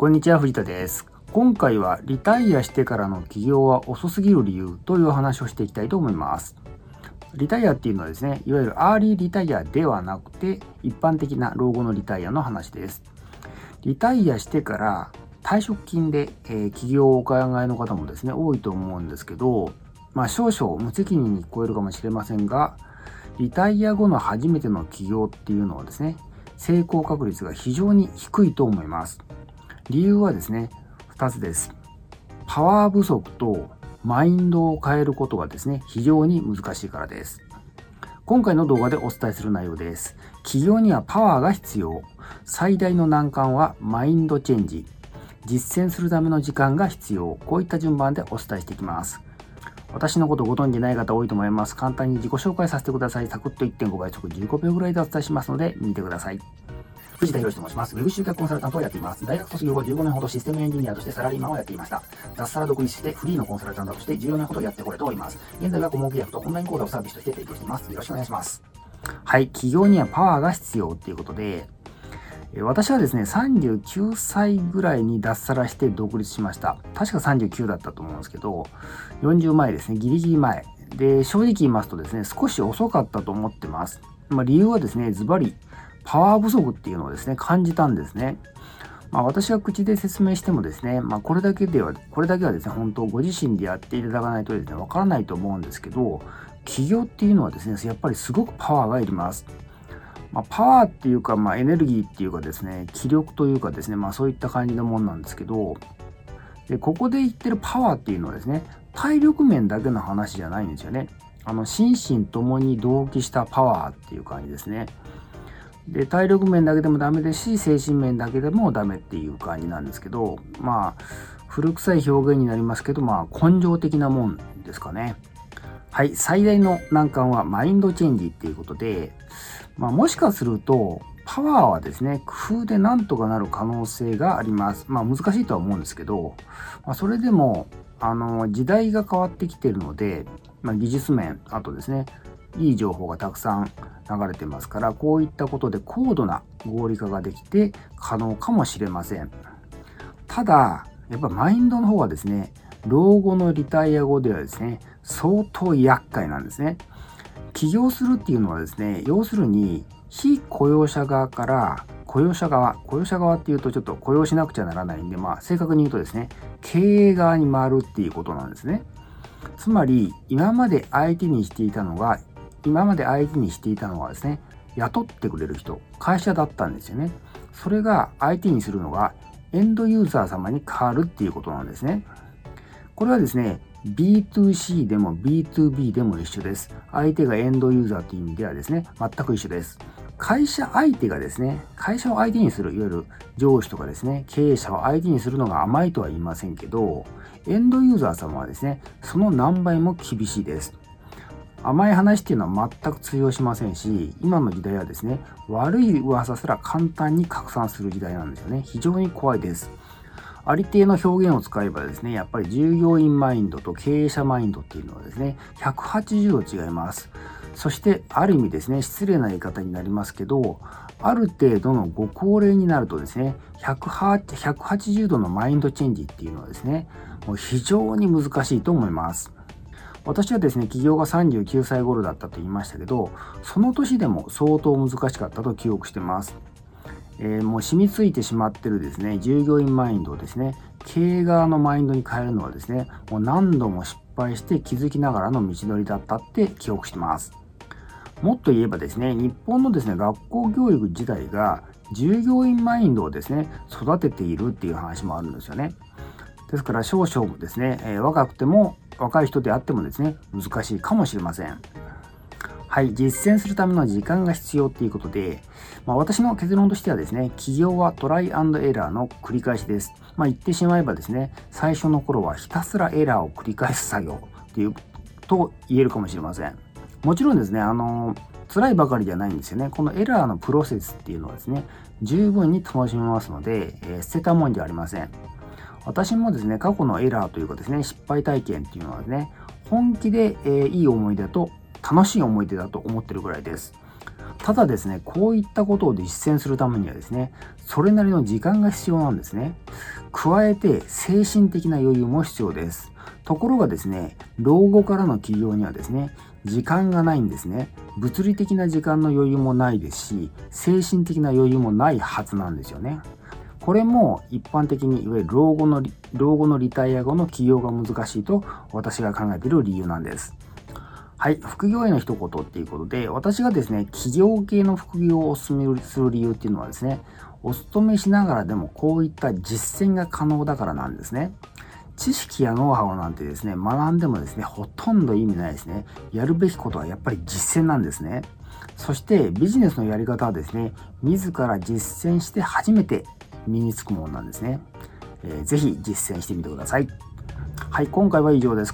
こんにちは、藤田です。今回はリタイアしてからの起業は遅すぎる理由という話をしていきたいと思います。リタイアっていうのはですね、いわゆるアーリーリタイアではなくて、一般的な老後のリタイアの話です。リタイアしてから退職金で、えー、起業をお考えの方もですね、多いと思うんですけど、まあ少々無責任に聞こえるかもしれませんが、リタイア後の初めての起業っていうのはですね、成功確率が非常に低いと思います。理由はですね、2つです。パワー不足とマインドを変えることがですね、非常に難しいからです。今回の動画でお伝えする内容です。企業にはパワーが必要。最大の難関はマインドチェンジ。実践するための時間が必要。こういった順番でお伝えしていきます。私のことご存じない方多いと思います。簡単に自己紹介させてください。サクッと1.5倍速15秒ぐらいでお伝えしますので、見てください。藤田博と申します。ウェブ集客コンサルタントをやっています。大学卒業後15年ほどシステムエンジニアとしてサラリーマンをやっていました。脱サラ独立してフリーのコンサルタントとして14年ほどやってこれております。現在は顧問契約とオンライン講座をサービスとして提供しています。よろしくお願いします。はい、企業にはパワーが必要っていうことで、私はですね、39歳ぐらいに脱サラして独立しました。確か39だったと思うんですけど、40前ですね、ギリギリ前。で、正直言いますとですね、少し遅かったと思ってます。まあ、理由はですね、ズバリ、パワー不足っていうのをですね、感じたんですね。まあ、私は口で説明してもですね、まあ、これだけでは、これだけはですね、本当ご自身でやっていただかないとですね、わからないと思うんですけど、起業っていうのはですね、やっぱりすごくパワーがいります。まあ、パワーっていうか、まあ、エネルギーっていうかですね、気力というかですね、まあ、そういった感じのもんなんですけど、で、ここで言ってるパワーっていうのはですね、体力面だけの話じゃないんですよね。あの、心身ともに同期したパワーっていう感じですね。で、体力面だけでもダメですし、精神面だけでもダメっていう感じなんですけど、まあ、古臭い表現になりますけど、まあ、根性的なもんですかね。はい、最大の難関はマインドチェンジっていうことで、まあ、もしかすると、パワーはですね、工夫でなんとかなる可能性があります。まあ難しいとは思うんですけど、まあ、それでも、あの、時代が変わってきてるので、まあ、技術面、あとですね、いい情報がたくさん流れてますから、こういったことで高度な合理化ができて可能かもしれません。ただ、やっぱマインドの方はですね、老後のリタイア後ではですね、相当厄介なんですね。起業するっていうのはですね、要するに、非雇用者側から雇用者側、雇用者側っていうとちょっと雇用しなくちゃならないんで、まあ正確に言うとですね、経営側に回るっていうことなんですね。つまり、今まで相手にしていたのが、今まで相手にしていたのはですね、雇ってくれる人、会社だったんですよね。それが相手にするのがエンドユーザー様に変わるっていうことなんですね。これはですね、B2C でも B2B でも一緒です。相手がエンドユーザーという意味ではですね、全く一緒です。会社相手がですね、会社を相手にする、いわゆる上司とかですね、経営者を相手にするのが甘いとは言いませんけど、エンドユーザー様はですね、その何倍も厳しいです。甘い話っていうのは全く通用しませんし、今の時代はですね、悪い噂すら簡単に拡散する時代なんですよね。非常に怖いです。ありていの表現を使えばですね、やっぱり従業員マインドと経営者マインドっていうのはですね、180度違います。そして、ある意味ですね、失礼な言い方になりますけど、ある程度のご高齢になるとですね、180度のマインドチェンジっていうのはですね、もう非常に難しいと思います。私はですね、起業が39歳頃だったと言いましたけど、その年でも相当難しかったと記憶してます。えー、もう染みついてしまってるですね、従業員マインドをですね、経営側のマインドに変えるのはですね、もう何度も失敗して気づきながらの道のりだったって記憶してます。もっと言えばですね、日本のですね、学校教育自体が従業員マインドをですね、育てているっていう話もあるんですよね。ですから少々ですね、え、若くても、若い人であってもですね、難しいかもしれません。はい、実践するための時間が必要っていうことで、まあ、私の結論としてはですね、起業はトライエラーの繰り返しです。まあ、言ってしまえばですね、最初の頃はひたすらエラーを繰り返す作業っていうと言えるかもしれません。もちろんですね、あの、辛いばかりじゃないんですよね。このエラーのプロセスっていうのはですね、十分に楽しめますので、えー、捨てたもんじゃありません。私もですね、過去のエラーというかですね、失敗体験っていうのはですね、本気で、えー、いい思い出と楽しい思い出だと思ってるぐらいです。ただですね、こういったことを実践するためにはですね、それなりの時間が必要なんですね。加えて精神的な余裕も必要です。ところがですね、老後からの起業にはですね、時間がないんですね。物理的な時間の余裕もないですし、精神的な余裕もないはずなんですよね。これも一般的にいわゆる老後の老後のリタイア後の起業が難しいと私が考えている理由なんです。はい、副業への一言っていうことで、私がですね、企業系の副業をお勧めする理由っていうのはですね、お勤めしながらでもこういった実践が可能だからなんですね。知識やノウハウなんてですね、学んでもですね、ほとんど意味ないですね。やるべきことはやっぱり実践なんですね。そしてビジネスのやり方はですね、自ら実践して初めて身につくものなんですね。ぜひ実践してみてください。はい、今回は以上です。